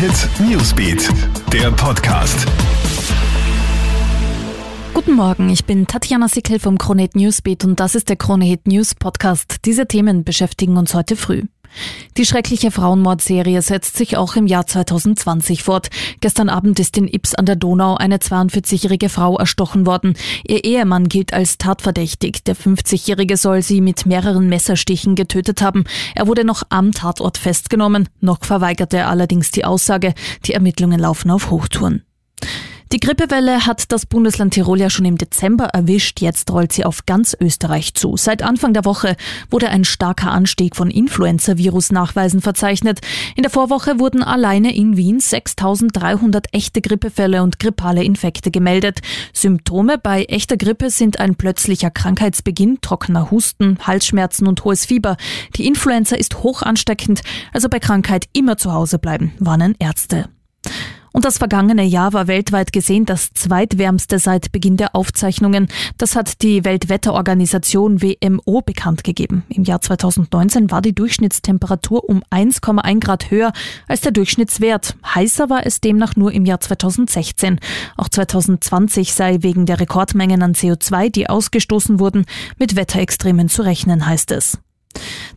Hit Newsbeat, der Podcast. Guten Morgen, ich bin Tatjana Sickel vom Kronehit Newsbeat und das ist der Kronehit News Podcast. Diese Themen beschäftigen uns heute früh. Die schreckliche Frauenmordserie setzt sich auch im Jahr 2020 fort. Gestern Abend ist in Ips an der Donau eine 42-jährige Frau erstochen worden. Ihr Ehemann gilt als tatverdächtig. Der 50-jährige soll sie mit mehreren Messerstichen getötet haben. Er wurde noch am Tatort festgenommen. Noch verweigerte er allerdings die Aussage. Die Ermittlungen laufen auf Hochtouren. Die Grippewelle hat das Bundesland Tirol ja schon im Dezember erwischt. Jetzt rollt sie auf ganz Österreich zu. Seit Anfang der Woche wurde ein starker Anstieg von Influenza-Virus-Nachweisen verzeichnet. In der Vorwoche wurden alleine in Wien 6300 echte Grippefälle und grippale Infekte gemeldet. Symptome bei echter Grippe sind ein plötzlicher Krankheitsbeginn, trockener Husten, Halsschmerzen und hohes Fieber. Die Influenza ist hoch ansteckend, also bei Krankheit immer zu Hause bleiben, warnen Ärzte. Und das vergangene Jahr war weltweit gesehen das zweitwärmste seit Beginn der Aufzeichnungen. Das hat die Weltwetterorganisation WMO bekannt gegeben. Im Jahr 2019 war die Durchschnittstemperatur um 1,1 Grad höher als der Durchschnittswert. Heißer war es demnach nur im Jahr 2016. Auch 2020 sei wegen der Rekordmengen an CO2, die ausgestoßen wurden, mit Wetterextremen zu rechnen, heißt es.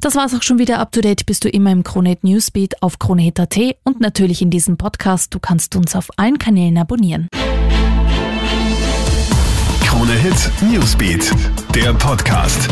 Das war's auch schon wieder. Up to date bist du immer im Kronehit Newsbeat auf kronehit.at und natürlich in diesem Podcast. Du kannst uns auf allen Kanälen abonnieren. Kronehit Newsbeat, der Podcast.